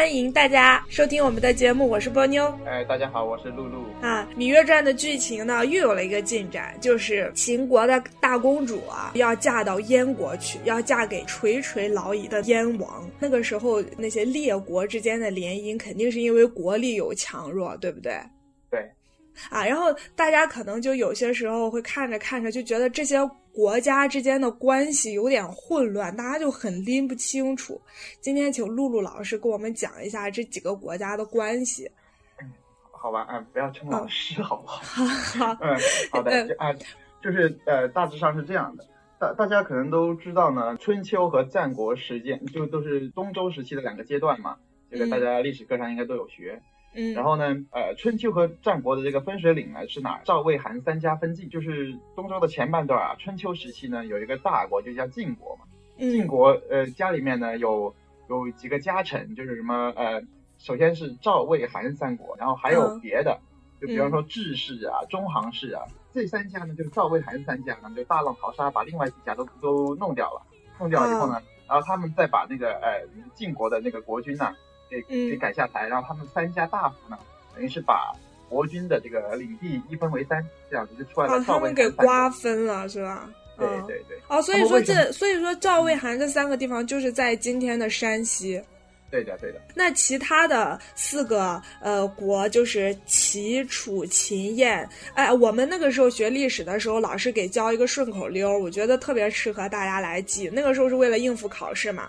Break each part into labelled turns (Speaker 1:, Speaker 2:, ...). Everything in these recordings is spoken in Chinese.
Speaker 1: 欢迎大家收听我们的节目，我是波妞。
Speaker 2: 哎，大家好，我是露露。
Speaker 1: 啊，《芈月传》的剧情呢又有了一个进展，就是秦国的大公主啊要嫁到燕国去，要嫁给垂垂老矣的燕王。那个时候，那些列国之间的联姻肯定是因为国力有强弱，对不对？
Speaker 2: 对。
Speaker 1: 啊，然后大家可能就有些时候会看着看着就觉得这些。国家之间的关系有点混乱，大家就很拎不清楚。今天请露露老师给我们讲一下这几个国家的关系。
Speaker 2: 嗯，好吧，嗯，不要称老师，好不 好？
Speaker 1: 好，
Speaker 2: 嗯，好的，就啊，就是呃，大致上是这样的。大大家可能都知道呢，春秋和战国时间就都是东周时期的两个阶段嘛，这个大家历史课上应该都有学。
Speaker 1: 嗯，
Speaker 2: 然后呢，呃，春秋和战国的这个分水岭呢是哪儿？赵魏韩三家分晋，就是东周的前半段啊。春秋时期呢，有一个大国就叫晋国嘛。晋国呃家里面呢有有几个家臣，就是什么呃，首先是赵魏韩三国，然后还有别的，就比方说智氏啊、中行氏啊，这三家呢就是赵魏韩三家呢就大浪淘沙，把另外几家都都弄掉了。弄掉了以后呢，然后他们再把那个呃晋国的那个国君呢。给给改下台，然后他们三家大夫呢，等于是把国军的这个领地一分为三，这样子就出来了。
Speaker 1: 他们给瓜分了，是吧？
Speaker 2: 对对对。
Speaker 1: 哦，所以说这，所以说赵魏韩这三个地方就是在今天的山西。
Speaker 2: 对的对的。
Speaker 1: 那其他的四个呃国就是齐、楚、秦、燕。哎，我们那个时候学历史的时候，老师给教一个顺口溜，我觉得特别适合大家来记。那个时候是为了应付考试嘛。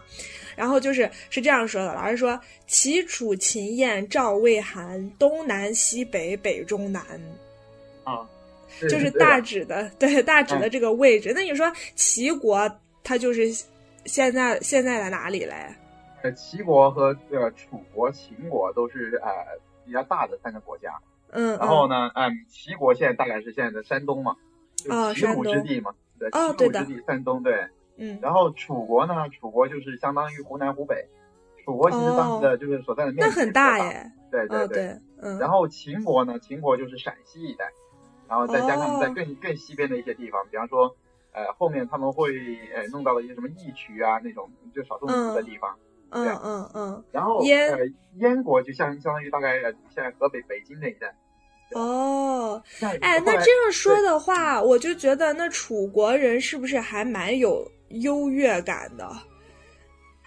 Speaker 1: 然后就是是这样说的，老师说齐楚秦燕赵魏韩东南西北北中南，
Speaker 2: 啊，
Speaker 1: 就是大指的对大指的这个位置。那你说齐国它就是现在现在在哪里嘞？
Speaker 2: 呃，齐国和呃楚国、秦国都是呃比较大的三个国家。
Speaker 1: 嗯，
Speaker 2: 然后呢，嗯，齐国现在大概是现在的山东嘛，
Speaker 1: 啊，
Speaker 2: 齐鲁之地嘛，对，
Speaker 1: 齐
Speaker 2: 鲁之地，山东对。
Speaker 1: 嗯，
Speaker 2: 然后楚国呢？楚国就是相当于湖南、湖北。楚国其实当时的就是所在的面积
Speaker 1: 那很大耶。
Speaker 2: 对对
Speaker 1: 对，嗯。
Speaker 2: 然后秦国呢？秦国就是陕西一带，然后再加上在更更西边的一些地方，比方说，呃，后面他们会呃弄到了一些什么义渠啊那种就少数民族的地方。
Speaker 1: 嗯嗯嗯。
Speaker 2: 然后
Speaker 1: 燕
Speaker 2: 燕国就相相当于大概现在河北北京那一带。
Speaker 1: 哦，哎，那这样说的话，我就觉得那楚国人是不是还蛮有？优越感的，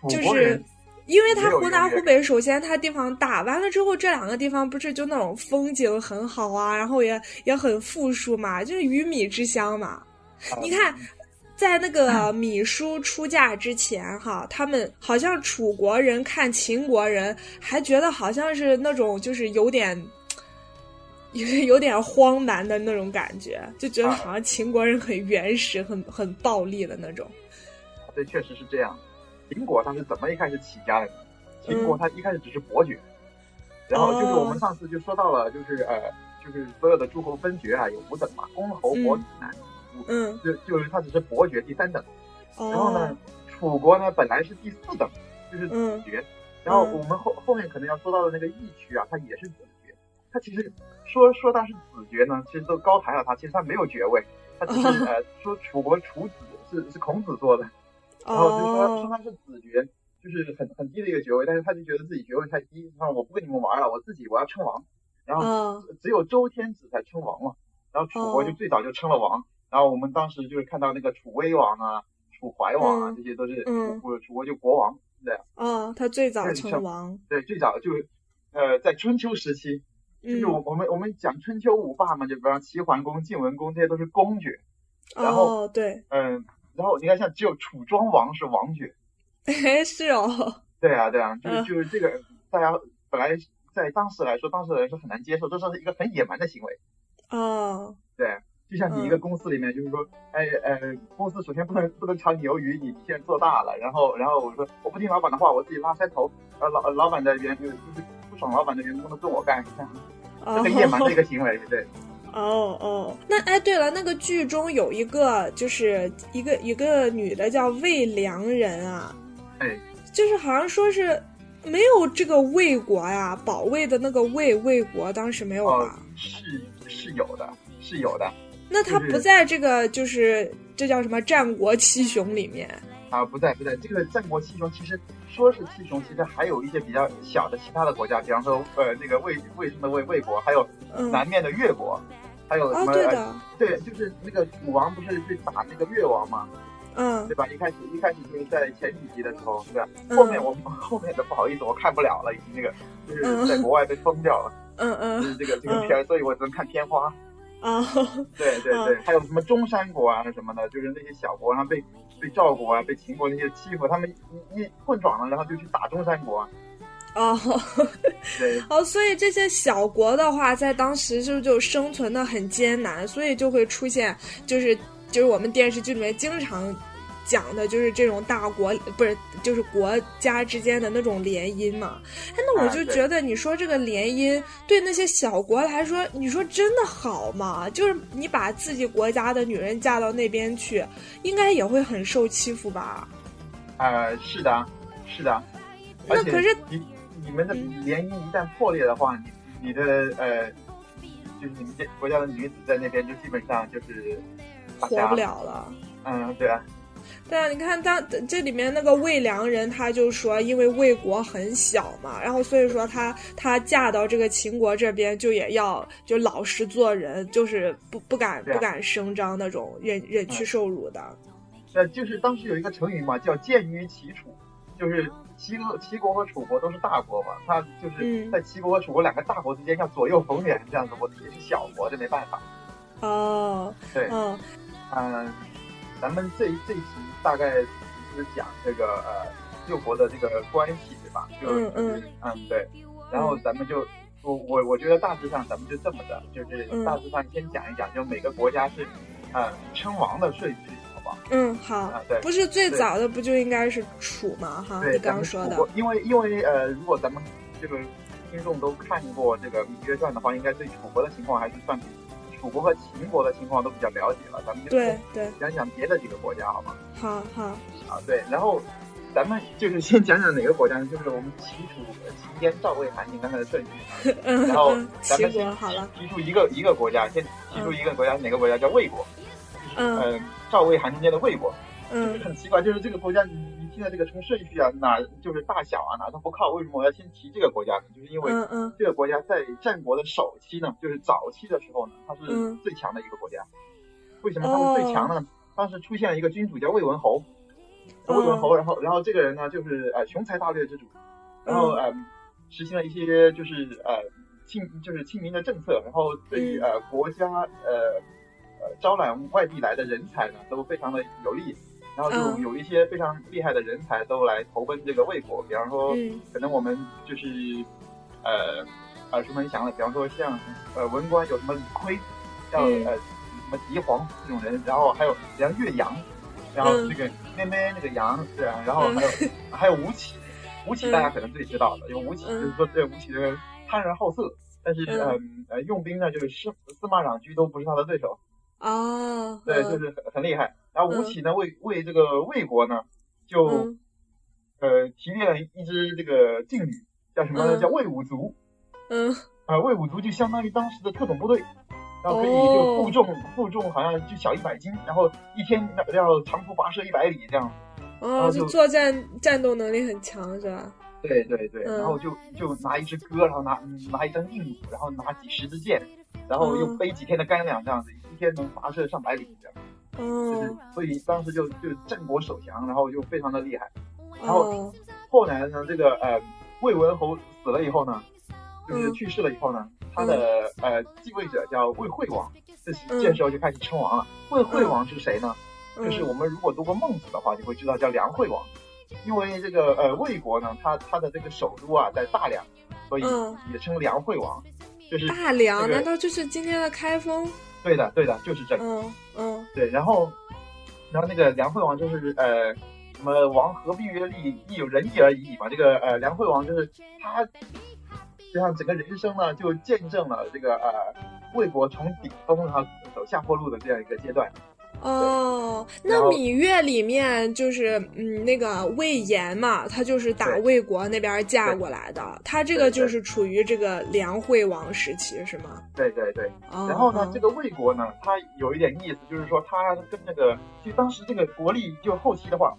Speaker 1: 就是因为他湖南、湖北，首先它地方大，完了之后这两个地方不是就那种风景很好啊，然后也也很富庶嘛，就是鱼米之乡嘛。你看，在那个米叔出嫁之前，哈，他们好像楚国人看秦国人，还觉得好像是那种就是有点有 有点荒蛮的那种感觉，就觉得好像秦国人很原始、很很暴力的那种。
Speaker 2: 这确实是这样。秦国它是怎么一开始起家的呢？秦国它一开始只是伯爵，然后就是我们上次就说到了，就是呃，就是所有的诸侯分爵啊，有五等嘛，公侯伯子男。
Speaker 1: 嗯。
Speaker 2: 就就是他只是伯爵第三等。然后呢，楚国呢本来是第四等，就是子爵。然后我们后后面可能要说到的那个义渠啊，他也是子爵。他其实说说他是子爵呢，其实都高抬了他，其实他没有爵位，他只是 呃说楚国楚子是是孔子做的。然后就是说说他是子爵，就是很很低的一个爵位，但是他就觉得自己爵位太低，他说我不跟你们玩了，我自己我要称王。然后只有周天子才称王嘛，然后楚国就最早就称了王。然后我们当时就是看到那个楚威王啊、楚怀王啊，这些都是楚楚国就国王对。
Speaker 1: 啊，他最早称王。
Speaker 2: 对，最早就呃在春秋时期，就是我我们我们讲春秋五霸嘛，就比方齐桓公、晋文公这些都是公爵。然后
Speaker 1: 对，
Speaker 2: 嗯。然后你看，像只有楚庄王是王爵，
Speaker 1: 哎，是哦，
Speaker 2: 对啊，对啊，就是就是这个，大家本来在当时来说，当时的人是很难接受，这是一个很野蛮的行为。
Speaker 1: 哦，
Speaker 2: 对，就像你一个公司里面，就是说，哎呃，公司首先不能不能炒你鱿鱼，你你现在做大了，然后然后我说我不听老板的话，我自己拉山头，呃老老板的员就是不爽老板的员工都跟我干，这样，很野蛮的一个行为，对。
Speaker 1: 哦哦，那哎，对了，那个剧中有一个，就是一个一个女的叫魏良人啊，
Speaker 2: 哎，
Speaker 1: 就是好像说是没有这个魏国呀，保卫的那个魏魏国当时没有吧？
Speaker 2: 是是有的，是有的。
Speaker 1: 那他不在这个就是这叫什么战国七雄里面？
Speaker 2: 啊，不在不在，这个战国七雄其实说是七雄，其实还有一些比较小的其他的国家，比方说呃那个魏魏生的魏魏国，还有南面的越国，还有什么？对，就是那个楚王不是去打那个越王吗？
Speaker 1: 嗯，
Speaker 2: 对吧？一开始一开始就是在前几集的时候，对吧？后面我后面的不好意思，我看不了了，已经那个就是在国外被封掉了。
Speaker 1: 嗯嗯，
Speaker 2: 就是这个这个片，所以我只能看片花。
Speaker 1: 啊，
Speaker 2: 对 对对，还有什么中山国啊什么的，就是那些小国，然后被被赵国啊、被秦国那些欺负，他们一一混壮了，然后就去打中山国。
Speaker 1: 哦，
Speaker 2: 对，
Speaker 1: 哦，所以这些小国的话，在当时就就生存的很艰难，所以就会出现，就是就是我们电视剧里面经常。讲的就是这种大国不是就是国家之间的那种联姻嘛？哎，那我就觉得你说这个联姻对那些小国来说，你说真的好吗？就是你把自己国家的女人嫁到那边去，应该也会很受欺负吧？
Speaker 2: 呃，是的，是的。
Speaker 1: 那可是
Speaker 2: 你你们的联姻一旦破裂的话，你你的呃，就是你们这国家的女子在那边就基本上就是
Speaker 1: 活不了了。
Speaker 2: 嗯，对啊。
Speaker 1: 对啊，你看他这里面那个魏良人，他就说，因为魏国很小嘛，然后所以说他他嫁到这个秦国这边，就也要就老实做人，就是不不敢不敢声张那种，忍忍屈受辱的。
Speaker 2: 呃，就是当时有一个成语嘛，叫贱于齐楚，就是齐国齐国和楚国都是大国嘛，他就是在齐国和楚国两个大国之间要左右逢源这样子，我自己是小国，这没办法。
Speaker 1: 哦，
Speaker 2: 对，
Speaker 1: 嗯，
Speaker 2: 嗯。咱们这这一集大概就是讲这个呃六国的这个关系，对吧？就
Speaker 1: 嗯嗯
Speaker 2: 嗯对。然后咱们就我我我觉得大致上咱们就这么的，就是大致上先讲一讲，就每个国家是呃称王的顺序，
Speaker 1: 嗯好。
Speaker 2: 对。
Speaker 1: 不是最早的不就应该是楚吗？哈，你刚说的。
Speaker 2: 因为因为呃，如果咱们这个听众都看过这个《芈月传》的话，应该对楚国的情况还是算。楚国和秦国的情况都比较了解了，咱们就讲讲别的几个国家，好吗？
Speaker 1: 好好
Speaker 2: 啊，对，然后咱们就是先讲讲哪个国家呢？就是我们齐楚秦燕赵魏韩，你刚才的顺序。然后咱们先提出一个一个国家，先提出一个国家，哪个国家叫魏国？嗯，赵魏韩中间的魏国。
Speaker 1: 嗯，
Speaker 2: 很奇怪，就是这个国家。你你现在这个从顺序啊，哪就是大小啊，哪都不靠。为什么我要先提这个国家呢？就是因为这个国家在战国的首期呢，就是早期的时候呢，它是最强的一个国家。为什么它是最强呢？当时出现了一个君主叫魏文侯，魏文侯，然后然后这个人呢，就是呃雄才大略之主，然后呃实行了一些就是呃亲就是亲民的政策，然后对于呃国家呃呃招揽外地来的人才呢，都非常的有利。然后就有一些非常厉害的人才都来投奔这个魏国，比方说，可能我们就是，呃，耳熟能详的，比方说像呃文官有什么李悝，像呃什么狄黄这种人，然后还有像岳阳，然后这个咩咩那个杨，对啊，然后还有 还有吴起，吴起大家可能最知道的，因为吴起就是说这吴起这个贪然好色，但是呃呃用兵呢就是司司马长居都不是他的对手。
Speaker 1: 哦，
Speaker 2: 对，就是很很厉害。然后吴起呢，为为这个魏国呢，就呃提炼了一支这个劲旅，叫什么呢？叫魏武卒。
Speaker 1: 嗯，
Speaker 2: 啊，魏武卒就相当于当时的特种部队，然后可以就负重负重好像就小一百斤，然后一天要要长途跋涉一百里这样。
Speaker 1: 哦，就作战战斗能力很强是吧？
Speaker 2: 对对对，然后就就拿一支戈，然后拿拿一张硬弩，然后拿几十支箭。然后又背几天的干粮，这样子一天能跋涉上百里，这样，就是所以当时就就战国首强，然后就非常的厉害。然后后来呢，这个呃魏文侯死了以后呢，就是去世了以后呢，他的呃继位者叫魏惠王，这这时候就开始称王了。魏惠王是谁呢？就是我们如果读过孟子的话，就会知道叫梁惠王，因为这个呃魏国呢，他他的这个首都啊在大梁，所以也称梁惠王。就是
Speaker 1: 大梁，难道就是今天的开封？
Speaker 2: 对的，对的，就是这个。
Speaker 1: 嗯嗯，
Speaker 2: 对。然后，然后那个梁惠王就是呃，什么王何必曰利，亦有仁义而已嘛。这个呃，梁惠王就是他，就像整个人生呢，就见证了这个呃，魏国从顶峰然后走下坡路的这样一个阶段。
Speaker 1: 哦，那《芈月》里面就是嗯，那个魏延嘛，他就是打魏国那边嫁过来的，他这个就是处于这个梁惠王时期，是吗？
Speaker 2: 对对对。然后呢，这个魏国呢，他有一点意思，就是说他跟那个，就当时这个国力就后期的话，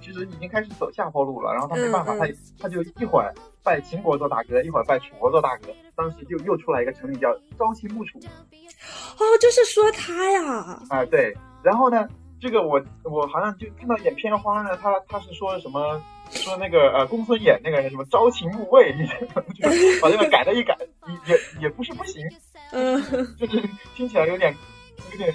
Speaker 2: 其实已经开始走下坡路了。然后他没办法，他他就一会儿拜秦国做大哥，一会儿拜楚国做大哥。当时就又出来一个成语叫朝秦暮楚。
Speaker 1: 哦，就是说他呀。
Speaker 2: 啊，对。然后呢，这个我我好像就看到一点片花呢，他他是说什么？说那个呃，公孙衍那个人什么朝秦暮魏，把这个改了一改，也也也不是不行，嗯，就是听起来有点有点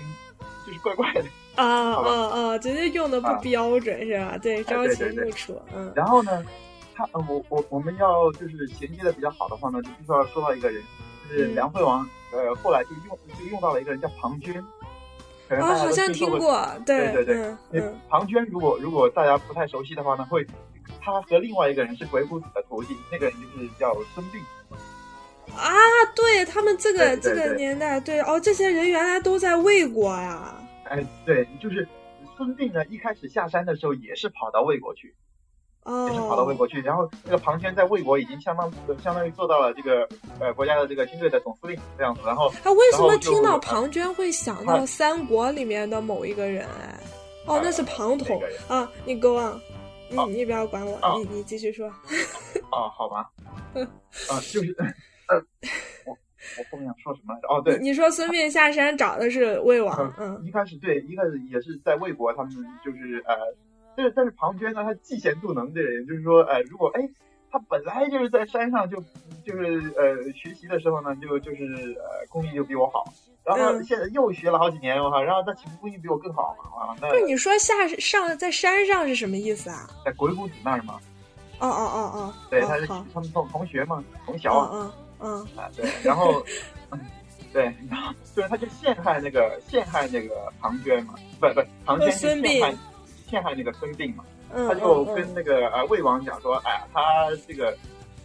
Speaker 2: 就是怪怪的
Speaker 1: 啊啊啊，直接用的不标准是吧？对，朝秦暮楚，嗯。
Speaker 2: 然后呢，他呃，我我我们要就是衔接的比较好的话呢，就必须要说到一个人，就是梁惠王，呃，后来就用就用到了一个人叫庞涓。
Speaker 1: 啊，好像听过，
Speaker 2: 对
Speaker 1: 对
Speaker 2: 对，嗯，庞涓，如果如果大家不太熟悉的话呢，会。他和另外一个人是鬼谷子的徒弟，那个人就是叫孙膑。
Speaker 1: 啊，对他们这个这个年代，对哦，这些人原来都在魏国呀。
Speaker 2: 哎，对，就是孙膑呢，一开始下山的时候也是跑到魏国去，
Speaker 1: 哦，
Speaker 2: 也是跑到魏国去。然后那个庞涓在魏国已经相当相当于做到了这个呃国家的这个军队的总司令这样子。然后
Speaker 1: 他为什么听到庞涓会想到三国里面的某一个人？哎，哦，那是庞统啊，你给我。你你不要管我，你你继续说。
Speaker 2: 哦，好吧。啊，就是 呃，我我后面想说什么来着？哦，对，
Speaker 1: 你说孙膑下山找的是魏王。嗯，
Speaker 2: 一开始对，一开始也是在魏国，他们就是呃，但是但是庞涓呢，他嫉贤妒能的人，就是说，呃，如果哎，他本来就是在山上就就是呃学习的时候呢，就就是呃功力就比我好。然后现在又学了好几年，我靠！然后他岂不工艺比我更好嘛，啊，那
Speaker 1: 不是你说下上在山上是什么意思啊？
Speaker 2: 在鬼谷子那儿吗？
Speaker 1: 哦哦哦哦，
Speaker 2: 对，他是他们同同学嘛，同小
Speaker 1: 嗯嗯
Speaker 2: 啊对，然后对，然后就是他就陷害那个陷害那个庞涓嘛，不不，庞涓就陷害陷害那个孙膑嘛，他就跟那个呃魏王讲说，哎呀，他这个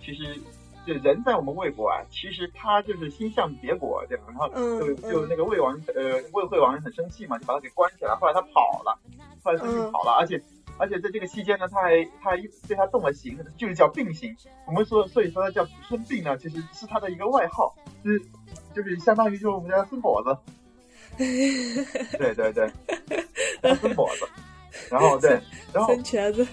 Speaker 2: 其实。就人在我们魏国啊，其实他就是心向别国这样，然后就就那个魏王呃魏惠王很生气嘛，就把他给关起来。后来他跑了，后来孙膑跑了，而且而且在这个期间呢，他还他还对他动了刑，就是叫病刑。我们说所以说他叫孙膑呢，其实是他的一个外号，就是就是相当于就是我们家孙跛子。对 对对，孙跛子。然后对，然后
Speaker 1: 孙瘸子。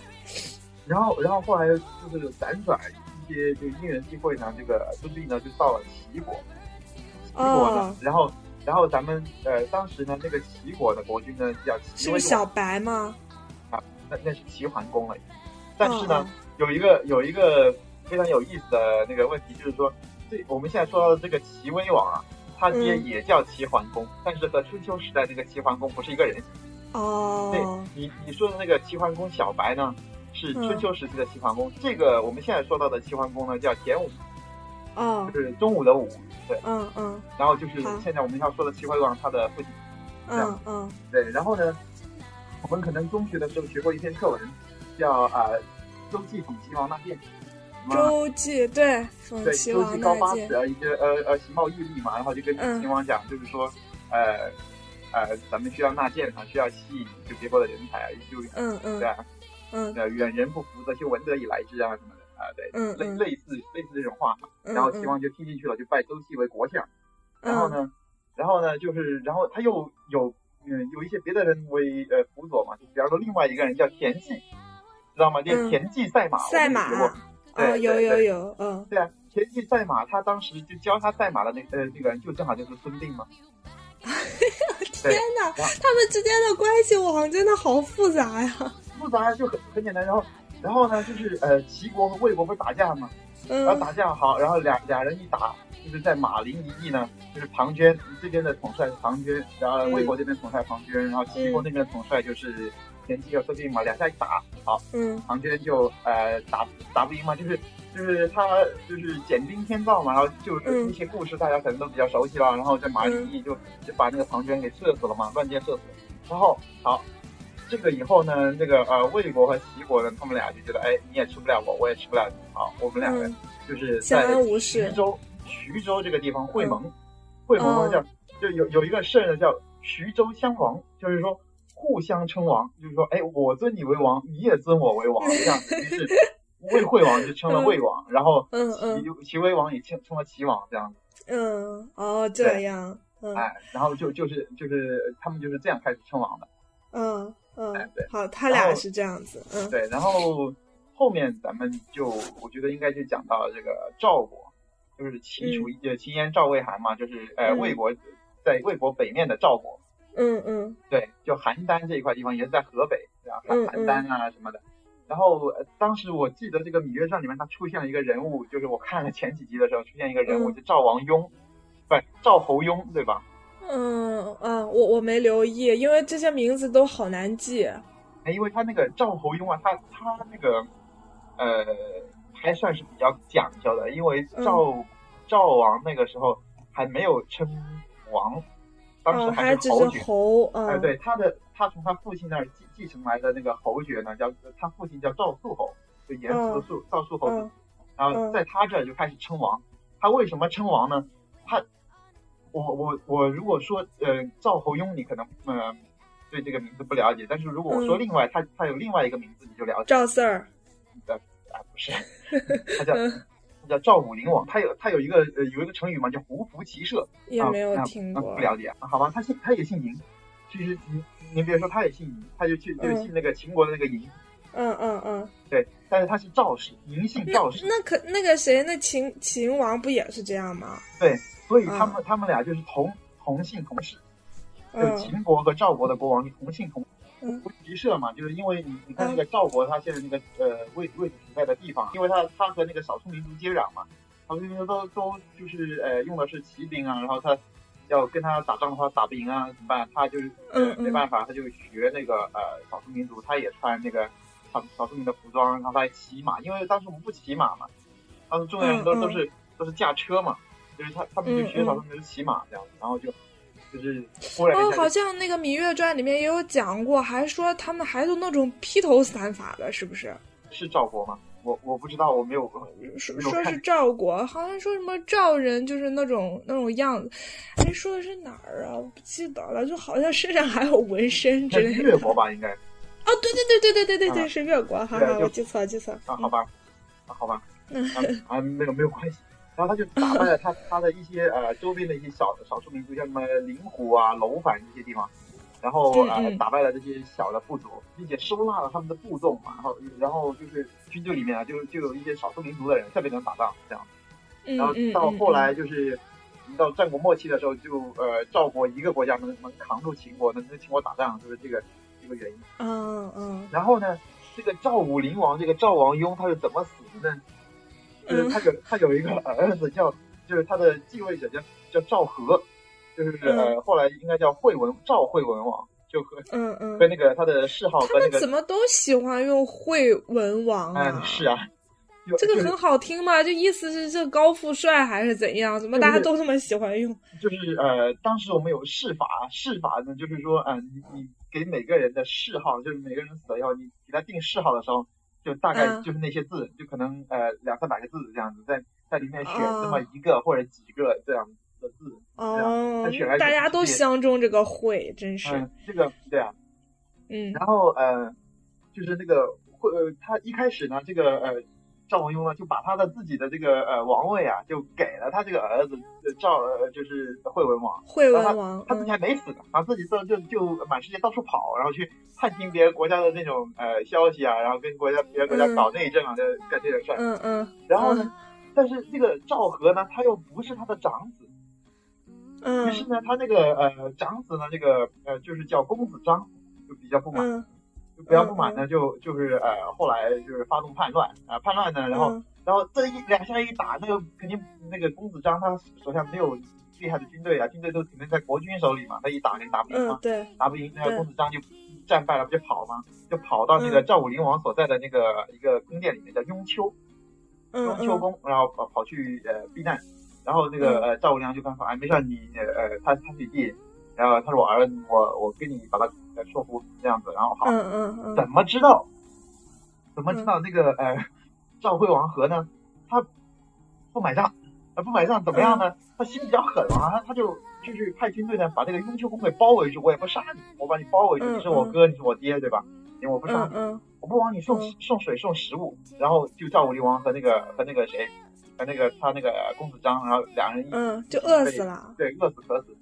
Speaker 2: 然后然后后来就是辗转一。些就因缘际会呢，这个孙膑呢就到了齐国，齐国呢，然后然后咱们呃当时呢那个齐国的国君呢叫齐
Speaker 1: 是小白吗？
Speaker 2: 啊，那那是齐桓公了。但是呢，有一个有一个非常有意思的那个问题，就是说，这我们现在说到的这个齐威王啊，他爹也叫齐桓公，但是和春秋时代那个齐桓公不是一个人。
Speaker 1: 哦，
Speaker 2: 对，你你说的那个齐桓公小白呢？是春秋时期的齐桓公，这个我们现在说到的齐桓公呢，叫田武，
Speaker 1: 哦，
Speaker 2: 就是中午的午，对，
Speaker 1: 嗯嗯，
Speaker 2: 然后就是现在我们要说的齐桓公他的父亲，
Speaker 1: 嗯嗯，
Speaker 2: 对，然后呢，我们可能中学的时候学过一篇课文，叫啊周记讽齐王纳谏，
Speaker 1: 周记对，
Speaker 2: 对，周记高八尺，一个呃呃形貌玉立嘛，然后就跟秦王讲，就是说，呃呃，咱们需要纳谏啊，需要吸引就别国的人才啊，就
Speaker 1: 嗯嗯，
Speaker 2: 对啊。
Speaker 1: 嗯，
Speaker 2: 远人不服，则修文德以来之啊，什么的啊，对，
Speaker 1: 嗯，
Speaker 2: 类类似类似这种话嘛。然后齐王就听进去了，就拜周期为国相。然后呢，然后呢，就是然后他又有嗯有一些别的人为呃辅佐嘛，就比方说另外一个人叫田忌，知道吗？叫田忌赛马。
Speaker 1: 赛马。
Speaker 2: 对，
Speaker 1: 有有有，嗯。
Speaker 2: 对啊，田忌赛马，他当时就教他赛马的那呃那个人，就正好就是孙膑嘛。
Speaker 1: 天哪，他们之间的关系网真的好复杂呀。
Speaker 2: 复杂就很很简单，然后，然后呢，就是呃，齐国和魏国不是打架吗？然后打架好，然后俩俩人一打，就是在马陵一役呢，就是庞涓这边的统帅是庞涓，然后魏国这边统帅庞涓，然后齐国那边的统帅就是田忌和孙膑嘛，两下一打，好，
Speaker 1: 嗯，
Speaker 2: 庞涓就呃打打不赢嘛，就是就是他就是简兵天造嘛，然后就是一些故事大家可能都比较熟悉了，然后这马陵一役就就把那个庞涓给射死了嘛，乱箭射死，然后好。这个以后呢，这个呃，魏国和齐国呢，他们俩就觉得，哎，你也吃不了我，我也吃不了你，好，我们两个就是在徐州，徐州这个地方会盟，会盟叫就有有一个事儿呢，叫徐州相王，就是说互相称王，就是说，哎，我尊你为王，你也尊我为王，这样子，于是魏惠王就称了魏王，然后齐齐威王也称称了齐王，这样子。
Speaker 1: 嗯，哦，这样，
Speaker 2: 哎，然后就就是就是他们就是这样开始称王的。
Speaker 1: 嗯。嗯，
Speaker 2: 对，
Speaker 1: 好，他俩是这样子，嗯，
Speaker 2: 对，然后后面咱们就我觉得应该就讲到这个赵国，就是齐楚呃齐燕赵魏韩嘛，就是呃魏国在魏国北面的赵国，
Speaker 1: 嗯嗯，
Speaker 2: 对，就邯郸这一块地方也是在河北，然后邯郸啊什么的。然后当时我记得这个《芈月传》里面，它出现了一个人物，就是我看了前几集的时候，出现一个人物，就赵王雍，不是赵侯雍，对吧？
Speaker 1: 嗯嗯，我我没留意，因为这些名字都好难记。
Speaker 2: 哎，因为他那个赵侯雍啊，他他那个呃还算是比较讲究的，因为赵赵王那个时候还没有称王，当时
Speaker 1: 还
Speaker 2: 是侯爵。
Speaker 1: 侯，
Speaker 2: 哎，对他的。他从他父亲那儿继继承来的那个侯爵呢，叫他父亲叫赵肃侯，就严肃的肃，赵肃侯子。然后在他这儿就开始称王。他为什么称王呢？他，我我我如果说呃赵侯雍，你可能呃对这个名字不了解，但是如果我说另外他他有另外一个名字，你就了解。
Speaker 1: 赵 Sir。
Speaker 2: 呃啊不是，他叫 他叫赵武灵王。他有他有一个呃有一个成语嘛，叫胡服骑射。
Speaker 1: 也没有听过。
Speaker 2: 不了解，好吧？他姓他也姓嬴。其实您您别说，他也姓嬴，他就去就姓那个秦国的那个嬴。
Speaker 1: 嗯嗯嗯。
Speaker 2: 对，但是他是赵氏，嬴姓赵氏。
Speaker 1: 那可那个谁，那秦秦王不也是这样吗？
Speaker 2: 对，所以他们他们俩就是同同姓同氏。就秦国和赵国的国王同姓同。嗯。不敌社嘛，就是因为你你看那个赵国，他现在那个呃位位置所在的地方，因为他他和那个少数民族接壤嘛，少数民族都都就是呃用的是骑兵啊，然后他。要跟他打仗的话，打不赢啊，怎么办？他就是没办法，他就学那个呃少数民族，他也穿那个少少数民族的服装，然后他骑马，因为当时我们不骑马嘛，当时中原人都都是都是驾车嘛，就是他他们就学少数民族骑马这样子，然后就就是忽然哦，
Speaker 1: 好像那个《芈月传》里面也有讲过，还说他们还有那种披头散发的，是不是？
Speaker 2: 是赵国吗？我我不知道，我没有
Speaker 1: 说说是赵国，好像说什么赵人就是那种那种样子。哎，说的是哪儿啊？我不记得了，就好像身上还有纹身之类的。
Speaker 2: 越国吧，应该。
Speaker 1: 哦，对对对对对对对对，是越国。好好，我记错了，记错了。
Speaker 2: 啊，好吧，啊，好吧。嗯。啊，没有没有关系。然后他就打败了他他的一些呃周边的一些小少数民族，像什么灵狐啊、楼烦这些地方。然后呃，打败了这些小的部族，并且收纳了他们的部众嘛。然后，然后就是军队里面啊，就就有一些少数民族的人特别能打仗，这样。然后到后来就是到战国末期的时候，就呃赵国一个国家能能扛住秦国，能跟秦国打仗，就是这个这个原因。
Speaker 1: 嗯嗯。
Speaker 2: 然后呢，这个赵武灵王这个赵王雍他是怎么死的呢？就是他有他有一个儿子叫，就是他的继位者叫叫赵和。就是呃，后来应该叫惠文赵惠文王，就和
Speaker 1: 嗯嗯，
Speaker 2: 跟那个他的谥号和那个
Speaker 1: 怎么都喜欢用惠文王啊？
Speaker 2: 是啊，
Speaker 1: 这个很好听嘛，就意思是这高富帅还是怎样？怎么大家都这么喜欢用？
Speaker 2: 就是呃，当时我们有谥法，谥法呢，就是说嗯，你你给每个人的谥号，就是每个人死了以后，你给他定谥号的时候，就大概就是那些字，就可能呃两三百个字这样子，在在里面选这么一个或者几个这样。字哦，
Speaker 1: 大家都相中这个会，真是
Speaker 2: 这个对啊，
Speaker 1: 嗯，
Speaker 2: 然后呃，就是那个会，他一开始呢，这个呃赵文雍呢，就把他的自己的这个呃王位啊，就给了他这个儿子赵，呃就是惠文王。
Speaker 1: 惠文王，
Speaker 2: 他自己还没死呢，他自己就就就满世界到处跑，然后去探听别人国家的那种呃消息啊，然后跟国家别的国家搞内政啊，就干这种事儿。
Speaker 1: 嗯嗯。
Speaker 2: 然后呢，但是这个赵和呢，他又不是他的长子。于是呢，他那个呃长子呢，这个呃就是叫公子章，就比较不满，就比较不满呢，就就是呃后来就是发动叛乱啊，叛乱呢，然后然后这一两下一打，那个肯定那个公子章他手下没有厉害的军队啊，军队都肯定在国军手里嘛，他一打肯定打不赢嘛，
Speaker 1: 对，
Speaker 2: 打不赢，那个公子章就战败了，不就跑吗？就跑到那个赵武灵王所在的那个一个宫殿里面，叫雍丘，雍丘宫，然后跑跑去呃避难。然后那个呃赵无良就跟他说，哎，没事，你呃他他是你弟，然后他是我儿子，我我跟你把他说服这样子，然后好，
Speaker 1: 嗯嗯嗯，
Speaker 2: 怎么知道？怎么知道那个呃赵惠王和呢？他不买账，呃不买账怎么样呢？他心比较狠啊，他就就去派军队呢把这个雍丘宫给包围住，我也不杀你，我把你包围住，你是我哥，你是我爹，对吧？因为我不杀
Speaker 1: 你，
Speaker 2: 我不往你送送水送食物，然后就赵武灵王和那个和那个谁。和那个他那个公子章，然后两人
Speaker 1: 嗯就饿死了，
Speaker 2: 对，饿死渴死，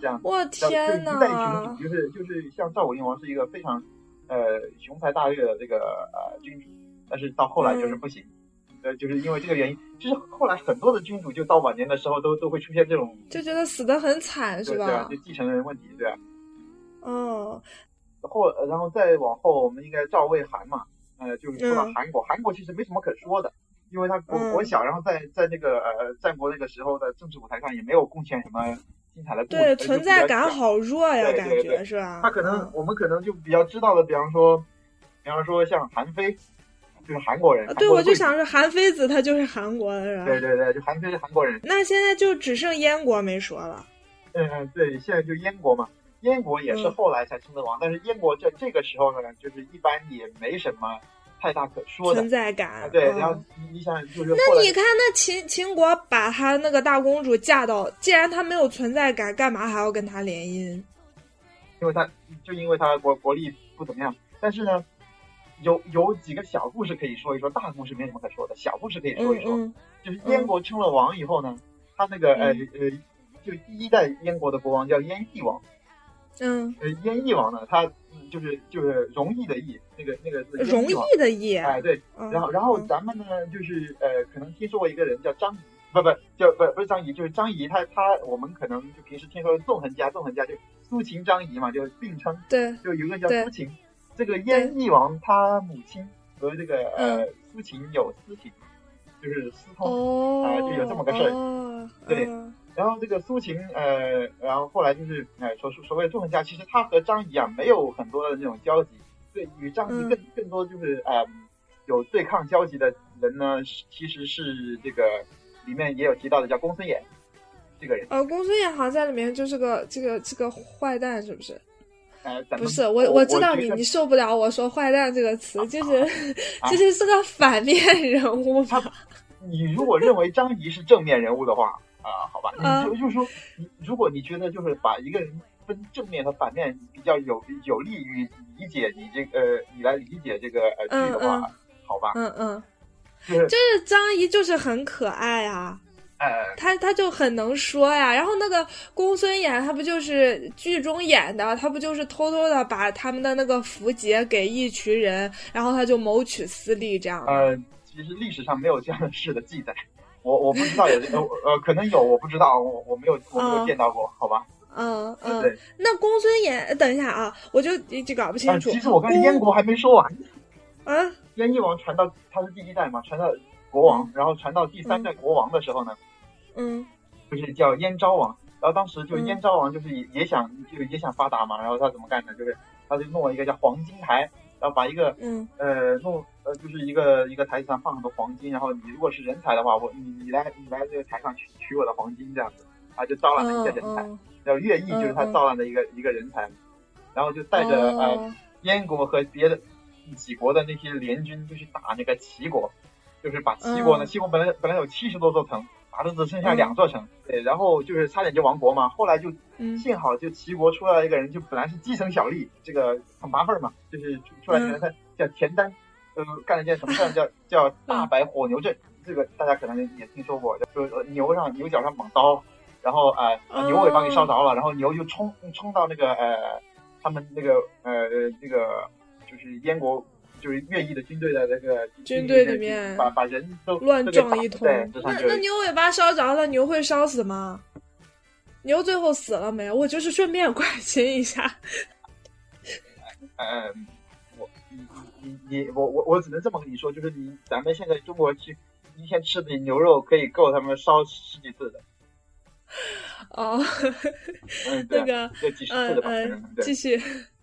Speaker 2: 这样。
Speaker 1: 我天呐！
Speaker 2: 一代雄主，就是就是像赵武灵王是一个非常呃雄才大略的这个呃君主，但是到后来就是不行，呃，就是因为这个原因，其实后来很多的君主就到晚年的时候都都会出现这种，
Speaker 1: 就觉得死的很惨，是吧？
Speaker 2: 对啊，就继承人问题，对啊。
Speaker 1: 哦。
Speaker 2: 后然后再往后，我们应该赵魏韩嘛，呃，就是说到韩国，韩国其实没什么可说的，因为他国国小，然后在在那个呃战国那个时候的政治舞台上也没有贡献什么。精彩的
Speaker 1: 对存在感好弱呀，感觉是吧？
Speaker 2: 他可能我们可能就比较知道的，比方说，比方说像韩非，就是韩国人。
Speaker 1: 对，我就想说韩非子他就是韩国的人。
Speaker 2: 对对对，就韩非是韩国人。
Speaker 1: 那现在就只剩燕国没说了。
Speaker 2: 嗯，对，现在就燕国嘛，燕国也是后来才称的王，但是燕国在这个时候呢，就是一般也没什么。太大可说
Speaker 1: 的。存在感，
Speaker 2: 对，然后你想就是，
Speaker 1: 那你看那秦秦国把他那个大公主嫁到，既然他没有存在感，干嘛还要跟他联姻？
Speaker 2: 因为他就因为他国国力不怎么样，但是呢，有有几个小故事可以说一说，大故事没什么可说的，小故事可以说一说。就是燕国称了王以后呢，他那个呃呃，就第一代燕国的国王叫燕翼王。
Speaker 1: 嗯。
Speaker 2: 呃，燕翼王呢，他。就是就是容易的易，那个那个字
Speaker 1: 容易的易，
Speaker 2: 哎对，然后然后咱们呢就是呃可能听说过一个人叫张仪，不不叫不不是张仪，就是张仪，他他我们可能就平时听说纵横家纵横家就苏秦张仪嘛，就并称，
Speaker 1: 对，
Speaker 2: 就有个叫苏秦，这个燕翼王他母亲和这个呃苏秦有私情，就是私通啊，就有这么个事儿，对。然后这个苏秦，呃，然后后来就是，呃，所所谓的纵横家，其实他和张仪啊没有很多的那种交集，对，与张仪更更多就是，呃，有对抗交集的人呢，其实是这个里面也有提到的叫公孙衍这个人。
Speaker 1: 呃，公孙衍好像在里面就是个这个这个坏蛋，是不是？
Speaker 2: 呃，
Speaker 1: 不是，我我知道你你受不了我说坏蛋这个词，就是就是是个反面人物。
Speaker 2: 他，你如果认为张仪是正面人物的话。啊，好吧，你就就是说，你如果你觉得就是把一个人分正面和反面比较有有利于理解你这个，你来理解这个呃剧的话，好吧，
Speaker 1: 嗯嗯，
Speaker 2: 就是
Speaker 1: 就是张仪就是很可爱啊，
Speaker 2: 哎，
Speaker 1: 他他就很能说呀，然后那个公孙衍他不就是剧中演的，他不就是偷偷的把他们的那个符节给一群人，然后他就谋取私利这样。
Speaker 2: 呃，其实历史上没有这样的事的记载。我我不知道有呃呃可能有我不知道我我没有我没有见到过好吧
Speaker 1: 嗯嗯对。那公孙衍等一下啊我就一直搞不清楚
Speaker 2: 其实我刚才燕国还没说完
Speaker 1: 啊？
Speaker 2: 燕翼王传到他是第一代嘛传到国王然后传到第三代国王的时候呢
Speaker 1: 嗯。
Speaker 2: 就是叫燕昭王。然后当时就燕昭王就是也也想就也想发达嘛然后他怎么干呢？就是他就弄了一个叫黄金台。然后把一个
Speaker 1: 嗯。
Speaker 2: 呃弄呃就是一个一个台子上放很多黄金，然后你如果是人才的话，我你你来你来这个台上取取我的黄金这样子，啊就招揽了一些人才，然后乐毅就是他招揽的一个一个人才，然后就带着呃燕国和别的几国的那些联军就去打那个齐国，就是把齐国呢，齐国本来本来有七十多座城。打的只剩下两座城，对，然后就是差点就亡国嘛。后来就幸好就齐国出来了一个人，就本来是基层小吏，这个很麻烦嘛，就是出来一个人，他叫田丹，呃，干了件什么事叫叫大白火牛阵，这个大家可能也听说过，就是牛上牛角上绑刀，然后呃牛尾巴给烧着了，然后牛就冲冲到那个呃他们那个呃那个就是燕国。就是乐毅的军队的那个
Speaker 1: 军队里面，
Speaker 2: 把把人都
Speaker 1: 乱撞一通。
Speaker 2: 那
Speaker 1: 那牛尾巴烧着了，牛会烧死吗？牛最后死了没有？我就是顺便关心一下。
Speaker 2: 嗯，我你你你我我我只能这么跟你说，就是你咱们现在中国去一天吃的牛肉可以够他们烧十几次的。
Speaker 1: 哦，
Speaker 2: 嗯，
Speaker 1: 那个
Speaker 2: 几十次的吧，
Speaker 1: 继续，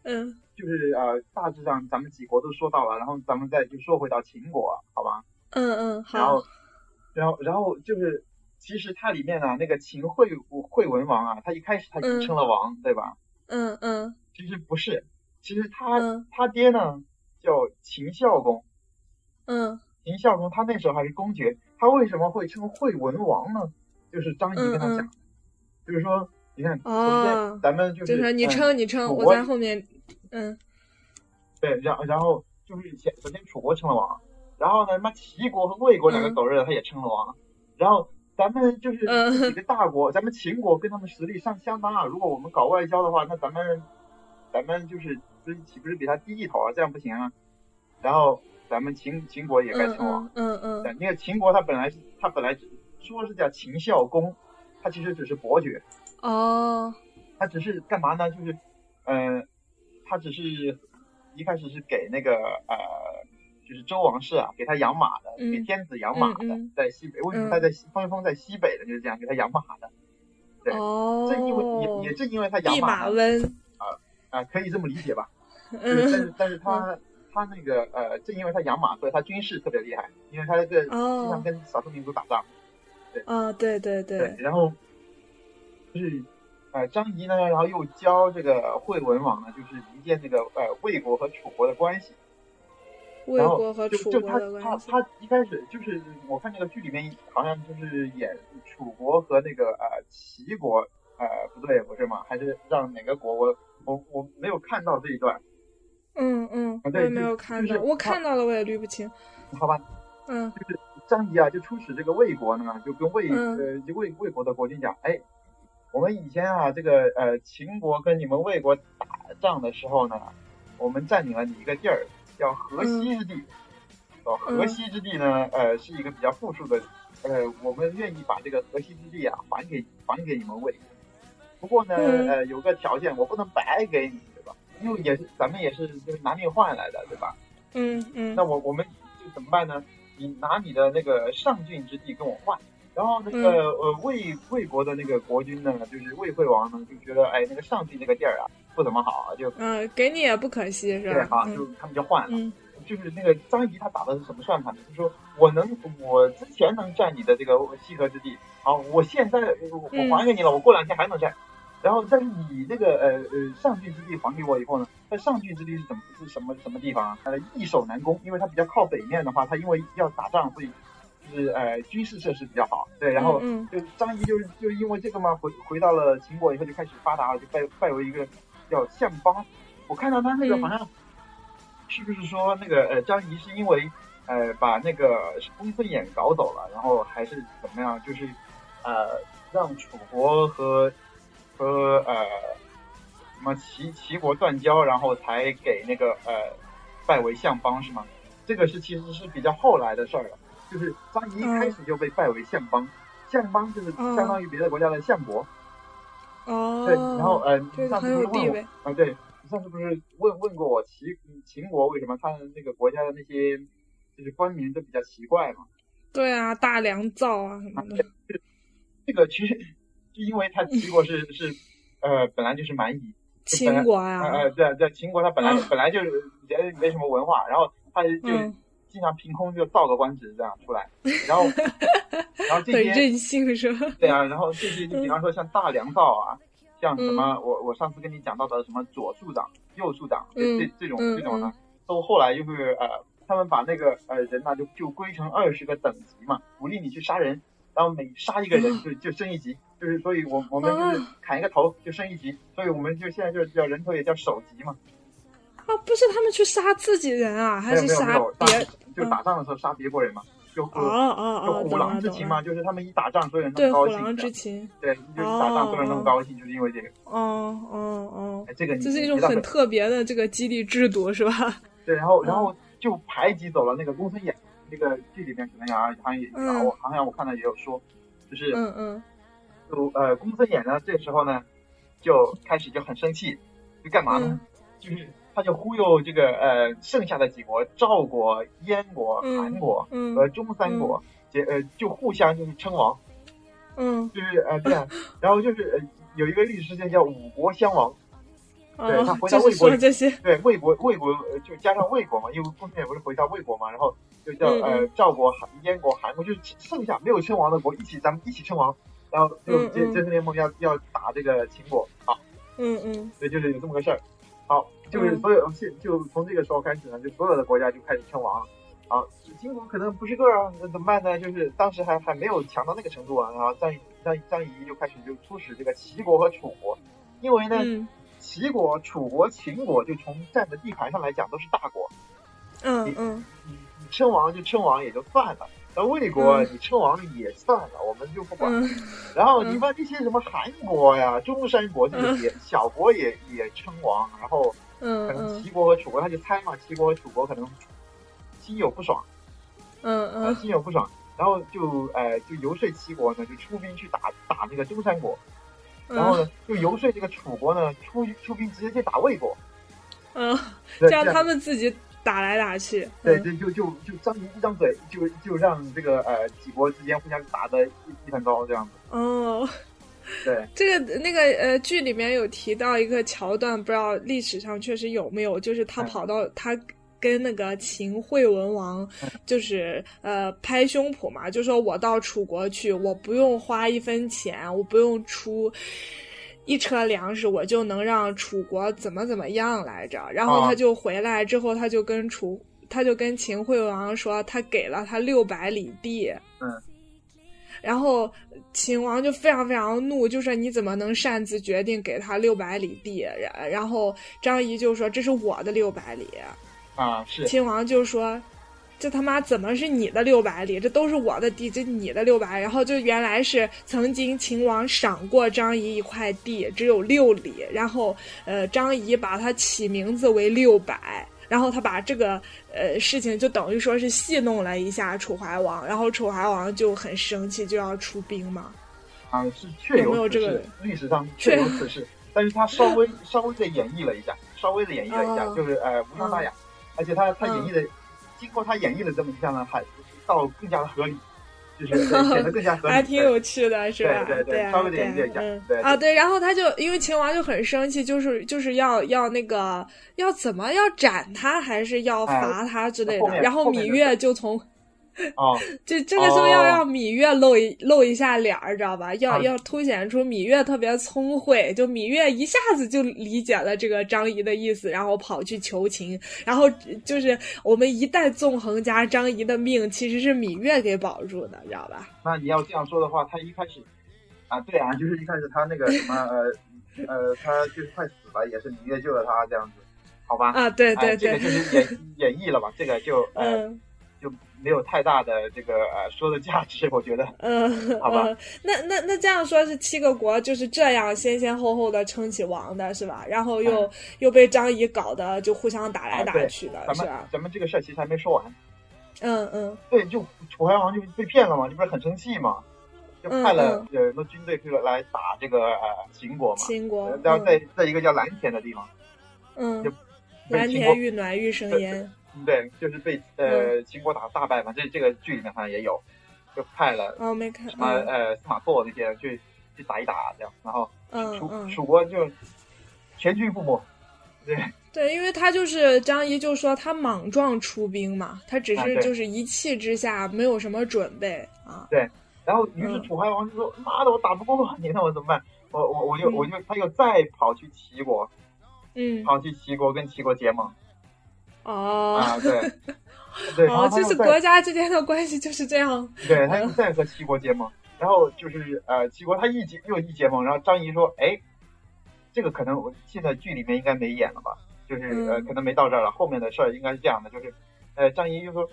Speaker 1: 嗯。
Speaker 2: 就是呃，大致上咱们几国都说到了，然后咱们再就说回到秦国，好吧？
Speaker 1: 嗯嗯，好。
Speaker 2: 然后，然后，然后就是，其实它里面呢，那个秦惠惠文王啊，他一开始他已经称了王，对吧？
Speaker 1: 嗯嗯。
Speaker 2: 其实不是，其实他他爹呢叫秦孝公。
Speaker 1: 嗯。
Speaker 2: 秦孝公他那时候还是公爵，他为什么会称惠文王呢？就是张仪跟他讲，就是说，你看，首先咱们
Speaker 1: 就是你称你称，我在后面。嗯，
Speaker 2: 对，然然后就是先首先楚国称了王，然后呢，妈齐国和魏国两个狗日的他也称了王，然后咱们就是几个 大国，咱们秦国跟他们实力上相当啊。如果我们搞外交的话，那咱们咱们就是不是岂不是比他低一头啊？这样不行啊。然后咱们秦秦国也该称王，
Speaker 1: 嗯嗯。
Speaker 2: 那个秦国他本来是他本来说是叫秦孝公，他其实只是伯爵。
Speaker 1: 哦。
Speaker 2: 他只是干嘛呢？就是，嗯，他只是一开始是给那个呃，就是周王室啊，给他养马的，给天子养马的，在西北。为什么他在西封封在西北的？就是这样，给他养马的。对，正因为也也正因为他养
Speaker 1: 马温
Speaker 2: 啊啊，可以这么理解吧？但是 但是他他那个呃，正因为他养马，所以他军事特别厉害，因为他这个经常跟少数民族打仗。对
Speaker 1: 啊，对对对。
Speaker 2: 然后就是。呃，张仪呢，然后又教这个惠文王呢，就是一件这个呃魏国和楚国的关系。
Speaker 1: 魏国和楚
Speaker 2: 国的关系。他他他一开始就是我看这个剧里面好像就是演楚国和那个呃齐国，呃不对不是吗？还是让哪个国？我我我没有看到这一段。
Speaker 1: 嗯嗯，我也没有看到，我看到了我也捋不清。
Speaker 2: 好吧。
Speaker 1: 嗯。
Speaker 2: 就是张仪啊，就出使这个魏国呢，就跟魏呃就魏魏国的国君讲，哎。我们以前啊，这个呃，秦国跟你们魏国打仗的时候呢，我们占领了你一个地儿，叫河西之地。哦，河西之地呢，呃，是一个比较富庶的，呃，我们愿意把这个河西之地啊还给还给你们魏。不过呢，呃，有个条件，我不能白给你，对吧？因为也是咱们也是就是拿命换来的，对吧？
Speaker 1: 嗯嗯。
Speaker 2: 那我我们就怎么办呢？你拿你的那个上郡之地跟我换。然后那个呃魏魏国的那个国君呢，就是魏惠王呢，就觉得哎那个上郡那个地儿啊不怎么好，就
Speaker 1: 嗯给你也不可惜是吧？
Speaker 2: 对啊，就他们就换了。就是那个张仪他打的是什么算盘呢？就是说我能我之前能占你的这个西河之地，好，我现在我还给你了，我过两天还能占。然后但是你这个呃呃上郡之地还给我以后呢，那上郡之地是怎么是什么什么地方啊？它的易守难攻，因为它比较靠北面的话，它因为要打仗所以。是呃军事设施比较好，对，然后就张仪就是就因为这个嘛，回回到了秦国以后就开始发达了，就拜拜为一个叫相邦。我看到他那个好像是不是说那个呃张仪是因为呃把那个公孙衍搞走了，然后还是怎么样？就是呃让楚国和和呃什么齐齐国断交，然后才给那个呃拜为相邦是吗？这个是其实是比较后来的事儿了。就是张仪一开始就被拜为相邦，相邦就是相当于别的国家的相国。
Speaker 1: 哦。
Speaker 2: 对，然后呃，你上次不是
Speaker 1: 问
Speaker 2: 我啊？对，你上次不是问问过我齐秦国为什么他那个国家的那些就是官名都比较奇怪嘛？
Speaker 1: 对啊，大良造啊什么的。
Speaker 2: 这个其实就因为他齐国是 是呃本来就是蛮夷。
Speaker 1: 秦国呀。
Speaker 2: 呃对对，秦国他本来本来就没没什么文化，然后他就。经常凭空就造个官职这样出来，然后，然后这些
Speaker 1: 任性是吧？
Speaker 2: 对啊，然后这些就比方说像大良造啊，像什么我我上次跟你讲到的什么左庶长、右庶长，这这种这种呢，都后来就是呃，他们把那个呃人呢就就归成二十个等级嘛，鼓励你去杀人，然后每杀一个人就就升一级，就是所以我我们就是砍一个头就升一级，所以我们就现在就叫人头也叫首级嘛。
Speaker 1: 哦，不是他们去杀自己人啊，还是杀别？
Speaker 2: 就打仗的时候杀别国人嘛，就
Speaker 1: 哦哦
Speaker 2: 哦，就虎狼之情嘛，就是他们一打仗，所有人都高兴。
Speaker 1: 对，虎狼之情。
Speaker 2: 对，就是打仗，所有人都高兴，就是因为这个。
Speaker 1: 哦哦哦，
Speaker 2: 这个
Speaker 1: 这是一种很特别的这个激励制度，是吧？
Speaker 2: 对，然后然后就排挤走了那个公孙衍，那个剧里面可能也好像也我好像我看到也有说，就是
Speaker 1: 嗯嗯，
Speaker 2: 就呃公孙衍呢，这时候呢就开始就很生气，就干嘛呢？就是。他就忽悠这个呃剩下的几国赵国、燕国、韩国和中三国，结呃就互相就是称王，
Speaker 1: 嗯，
Speaker 2: 就是呃这样，然后就是呃有一个历史事件叫五国相王，对他回到魏
Speaker 1: 国这些，
Speaker 2: 对魏国魏国就加上魏国嘛，因为后面不是回到魏国嘛，然后就叫呃赵国、韩燕国、韩国，就是剩下没有称王的国一起咱们一起称王，然后就这这次联盟要要打这个秦国。啊，
Speaker 1: 嗯嗯，
Speaker 2: 对，就是有这么个事儿，好。就是所有现就从这个时候开始呢，就所有的国家就开始称王了。啊，秦国可能不是个啊，那怎么办呢？就是当时还还没有强到那个程度啊。然后张张张仪就开始就出使这个齐国和楚国，因为呢，齐国、楚国、秦国就从占的地盘上来讲都是大国。
Speaker 1: 嗯嗯，
Speaker 2: 你你称王就称王也就算了，那魏国你称王也算了，我们就不管。然后你把这些什么韩国呀、中山国这些小国也也称王，然后可能齐国和楚国他就猜嘛，齐国和楚国可能心有不爽，
Speaker 1: 嗯嗯，
Speaker 2: 心有不爽，然后就呃就游说齐国呢，就出兵去打打那个中山国，然后呢就游说这个楚国呢出出兵直接去打魏国，
Speaker 1: 嗯，这样他们自己。打来打去，
Speaker 2: 对，就就就就张一张嘴，就就让这个呃几国之间互相打的一一团糟这样子。
Speaker 1: 哦，
Speaker 2: 对，
Speaker 1: 这个那个呃剧里面有提到一个桥段，不知道历史上确实有没有，就是他跑到他跟那个秦惠文王，就是呃拍胸脯嘛，就说我到楚国去，我不用花一分钱，我不用出。一车粮食，我就能让楚国怎么怎么样来着？然后他就回来之后，他就跟楚，他就跟秦惠王说，他给了他六百里地。
Speaker 2: 嗯。
Speaker 1: 然后秦王就非常非常怒，就说你怎么能擅自决定给他六百里地？然然后张仪就说这是我的六百里。
Speaker 2: 啊，是。
Speaker 1: 秦王就说。这他妈怎么是你的六百里？这都是我的地，这你的六百。然后就原来是曾经秦王赏过张仪一块地，只有六里。然后呃，张仪把它起名字为六百。然后他把这个呃事情就等于说是戏弄了一下楚怀王。然后楚怀王就很生气，就要出兵嘛。
Speaker 2: 啊，是确有
Speaker 1: 这个
Speaker 2: 历史上确有此事，但是他稍微稍微的演绎了一下，稍微的演绎了一下，就是呃无伤大雅，而且他他演绎的。经过他演绎的这么一下呢，还倒更加的合理，就是显得更加合理，
Speaker 1: 还挺有趣的，是
Speaker 2: 吧？对对
Speaker 1: 对，
Speaker 2: 稍微点一下，对
Speaker 1: 啊对。然后他就因为秦王就很生气，就是就是要要那个要怎么要斩他，还是要罚他之类的。然后芈月就从。
Speaker 2: 哦，
Speaker 1: 这这个时候要让芈月露一露一下脸儿，知道吧？要要凸显出芈月特别聪慧，就芈月一下子就理解了这个张仪的意思，然后跑去求情。然后就是我们一代纵横家张仪的命其实是芈月给保住的，知道吧？
Speaker 2: 那你要这样说的话，他一开始啊，对啊，就是一开始他那个什么呃呃，他就是快死了，也是芈月救了他这样子，好吧？
Speaker 1: 啊，对对
Speaker 2: 对，这个就是演 演绎了吧？这个就嗯。没有太大的这个呃说的价值，我觉得。
Speaker 1: 嗯，
Speaker 2: 好吧。
Speaker 1: 那那那这样说，是七个国就是这样先先后后的称起王的是吧？然后又又被张仪搞得就互相打来打去的，
Speaker 2: 是吧？咱们这个事儿其实还没说完。
Speaker 1: 嗯嗯。
Speaker 2: 对，就楚怀王就被骗了嘛，就不是很生气嘛，就派了呃那军队去来打这个呃秦国嘛。
Speaker 1: 秦国。
Speaker 2: 然后在在一个叫蓝田的地方。
Speaker 1: 嗯。蓝田玉暖玉生烟。
Speaker 2: 对，就是被呃秦国打大败嘛，这这个剧里面好像也有，就派了
Speaker 1: 哦没看
Speaker 2: 什么呃司马错那些去去打一打这样，然后
Speaker 1: 楚
Speaker 2: 楚国就全军覆没，对。
Speaker 1: 对，因为他就是张仪就说他莽撞出兵嘛，他只是就是一气之下没有什么准备啊。
Speaker 2: 对，然后于是楚怀王就说妈的我打不过你，那我怎么办？我我我就我就他又再跑去齐国，
Speaker 1: 嗯，
Speaker 2: 跑去齐国跟齐国结盟。
Speaker 1: 哦
Speaker 2: 啊对，对，
Speaker 1: 哦，就是国家之间的关系就是这样。
Speaker 2: 对，他又在和齐国结盟，然后就是呃，齐国他一结又一结盟，然后张仪说：“哎，这个可能我现在剧里面应该没演了吧？就是呃，可能没到这儿了。后面的事儿应该是这样的，就是呃，张仪就说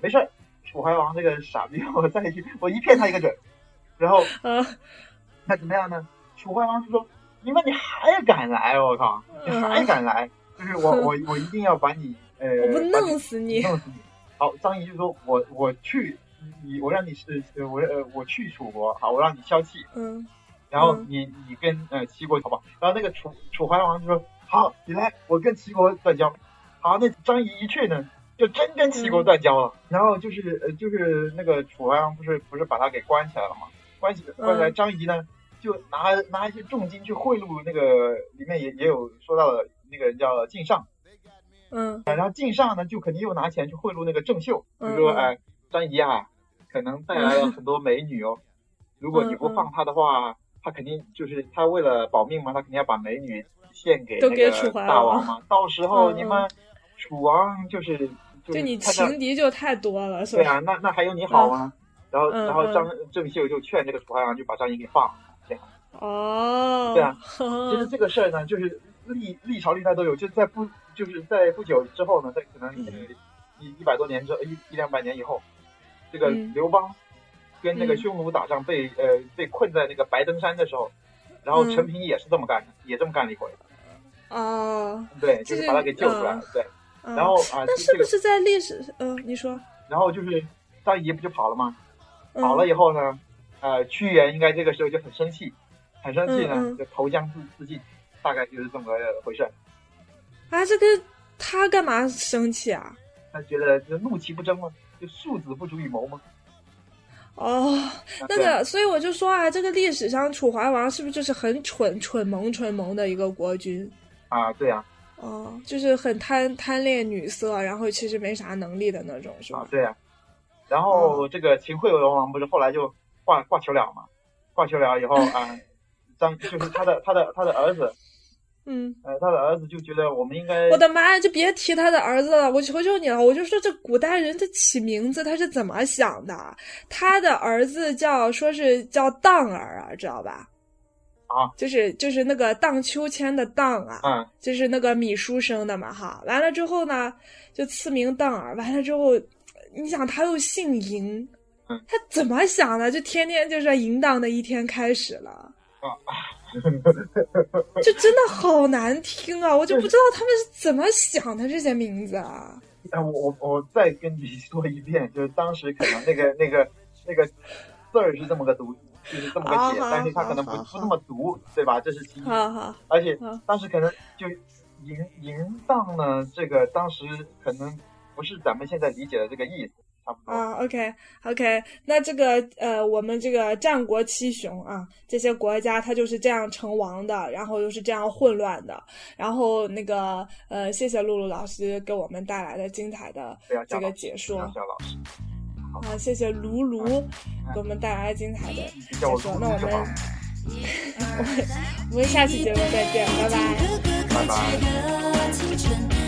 Speaker 2: 没事儿，楚怀王这个傻逼，我再去，我一骗他一个准。然后
Speaker 1: 呃，
Speaker 2: 那怎么样呢？楚怀王就说：你们你还敢来？我靠，你还敢来？就是我我我一定要把你。”呃，
Speaker 1: 我不弄死你！
Speaker 2: 弄死你！好，张仪就说：“我我去，你我让你是我呃我去楚国，好，我让你消气。
Speaker 1: 嗯，
Speaker 2: 然后你你跟呃齐国好吧？然后那个楚楚怀王就说：好，你来，我跟齐国断交。好，那张仪一去呢，就真跟齐国断交了。然后就是呃就是那个楚怀王不是不是把他给关起来了吗？关起关起来，张仪呢就拿拿一些重金去贿赂那个里面也也有说到的那个人叫晋上。
Speaker 1: 嗯，
Speaker 2: 然后晋上呢，就肯定又拿钱去贿赂那个郑袖，就说，哎，张仪啊，可能带来了很多美女哦，如果你不放他的话，他肯定就是他为了保命嘛，他肯定要把美女献给那个大王嘛，到时候你们楚王就是就
Speaker 1: 你情敌就太多了，是吧？
Speaker 2: 对啊，那那还有你好吗？然后然后张郑袖就劝这个楚怀王就把张仪给放了，这样。
Speaker 1: 哦，
Speaker 2: 对啊，其实 这个事儿呢，就是历历朝历代都有，就在不。就是在不久之后呢，在可能一一百多年之一一两百年以后，这个刘邦跟那个匈奴打仗被呃被困在那个白登山的时候，然后陈平也是这么干的，也这么干了一回。
Speaker 1: 哦，
Speaker 2: 对，就是把他给救出来了。对，然后啊，
Speaker 1: 那是不是在历史？嗯，你说。
Speaker 2: 然后就是张仪不就跑了吗？跑了以后呢，呃，屈原应该这个时候就很生气，很生气呢，就投江自自尽，大概就是这么个回事。
Speaker 1: 啊，这个他干嘛生气啊？
Speaker 2: 他觉得就怒其不争吗？就庶子不足以谋吗？
Speaker 1: 哦，那个，所以我就说啊，这个历史上楚怀王是不是就是很蠢、蠢萌、蠢萌的一个国君？
Speaker 2: 啊，对呀。
Speaker 1: 哦，就是很贪贪恋女色，然后其实没啥能力的那种，是吧？
Speaker 2: 啊，对呀。然后这个秦惠文王不是后来就挂挂求了嘛？挂求了以后啊，张就是他的他的他的儿子，
Speaker 1: 嗯，
Speaker 2: 呃，他的儿子就觉得我们应该……
Speaker 1: 我的妈呀，就别提他的儿子了，我求求你了，我就说这古代人他起名字他是怎么想的？他的儿子叫说是叫荡儿啊，知道吧？
Speaker 2: 啊，
Speaker 1: 就是就是那个荡秋千的荡啊，
Speaker 2: 嗯，
Speaker 1: 就是那个米书生的嘛哈。完了之后呢，就赐名荡儿。完了之后，你想他又姓嬴，他怎么想的？就天天就是淫荡的一天开始了啊，就真的好难听啊！我就不知道他们是怎么想的这些名字啊。
Speaker 2: 哎，我我我再跟你说一遍，就是当时可能那个那个那个字儿是这么个读。就是这么个写，但是他可能不不这么读，对吧？这是其一。而且当时可能就淫淫荡呢，这个当时可能不是咱们现在理解的这个意思，差不多。
Speaker 1: 啊，OK OK，那这个呃，我们这个战国七雄啊，这些国家它就是这样成王的，然后又是这样混乱的，然后那个呃，谢谢露露老师给我们带来的精彩的这个解说。好，谢谢卢卢给我们带来精彩的解说。那我们，我们我们下期节目再见，拜拜，
Speaker 2: 拜拜。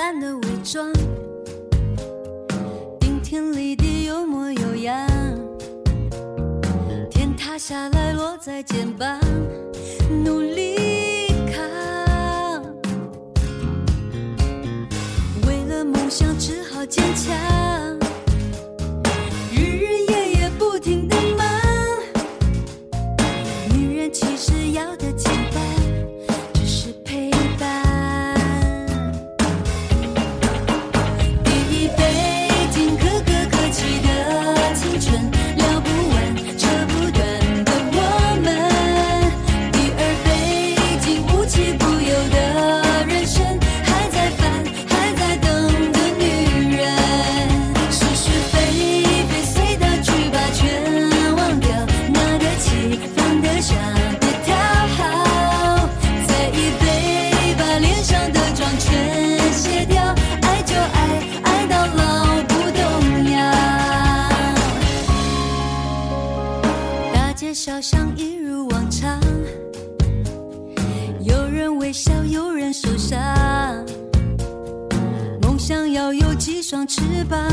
Speaker 3: 人是咱的伪装。顶天立地有模有样，天塌下来落在肩膀，努力扛。为了梦想只好坚强，双翅膀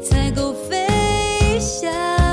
Speaker 3: 才够飞翔。